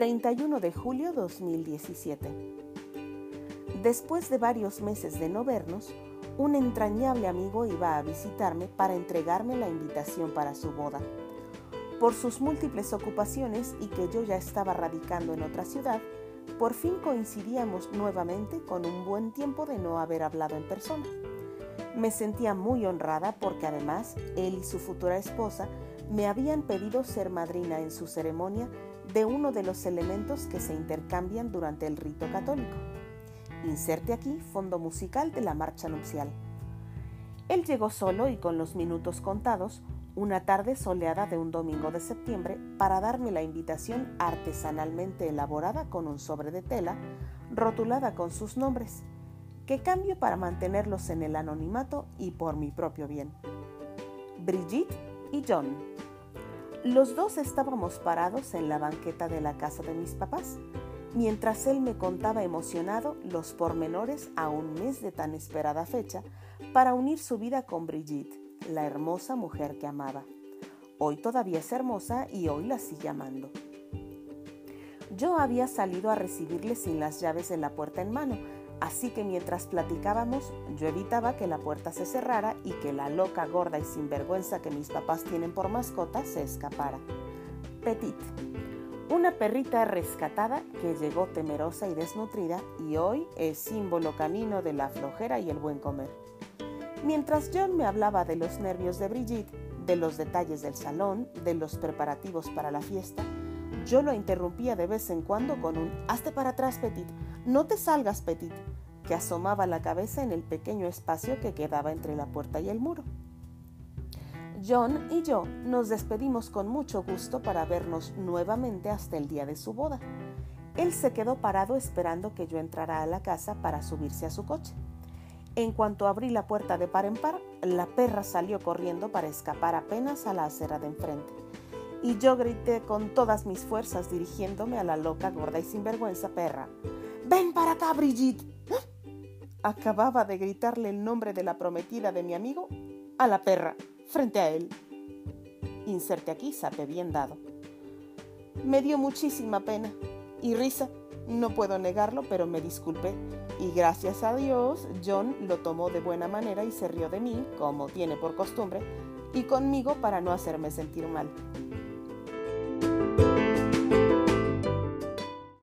31 de julio 2017. Después de varios meses de no vernos, un entrañable amigo iba a visitarme para entregarme la invitación para su boda. Por sus múltiples ocupaciones y que yo ya estaba radicando en otra ciudad, por fin coincidíamos nuevamente con un buen tiempo de no haber hablado en persona. Me sentía muy honrada porque además él y su futura esposa me habían pedido ser madrina en su ceremonia de uno de los elementos que se intercambian durante el rito católico. Inserte aquí fondo musical de la marcha nupcial. Él llegó solo y con los minutos contados, una tarde soleada de un domingo de septiembre, para darme la invitación artesanalmente elaborada con un sobre de tela, rotulada con sus nombres, que cambio para mantenerlos en el anonimato y por mi propio bien. Brigitte y John. Los dos estábamos parados en la banqueta de la casa de mis papás, mientras él me contaba emocionado los pormenores a un mes de tan esperada fecha para unir su vida con Brigitte, la hermosa mujer que amaba. Hoy todavía es hermosa y hoy la sigue amando. Yo había salido a recibirle sin las llaves de la puerta en mano, así que mientras platicábamos yo evitaba que la puerta se cerrara y que la loca, gorda y sinvergüenza que mis papás tienen por mascota se escapara. Petit una perrita rescatada que llegó temerosa y desnutrida y hoy es símbolo camino de la flojera y el buen comer. Mientras John me hablaba de los nervios de Brigitte, de los detalles del salón, de los preparativos para la fiesta, yo lo interrumpía de vez en cuando con un Hazte para atrás, Petit, no te salgas, Petit, que asomaba la cabeza en el pequeño espacio que quedaba entre la puerta y el muro. John y yo nos despedimos con mucho gusto para vernos nuevamente hasta el día de su boda. Él se quedó parado esperando que yo entrara a la casa para subirse a su coche. En cuanto abrí la puerta de par en par, la perra salió corriendo para escapar apenas a la acera de enfrente. Y yo grité con todas mis fuerzas dirigiéndome a la loca, gorda y sinvergüenza perra. ¡Ven para acá, Brigitte! Acababa de gritarle el nombre de la prometida de mi amigo a la perra frente a él. Inserte aquí, sape bien dado. Me dio muchísima pena y risa. No puedo negarlo, pero me disculpé. Y gracias a Dios, John lo tomó de buena manera y se rió de mí, como tiene por costumbre, y conmigo para no hacerme sentir mal.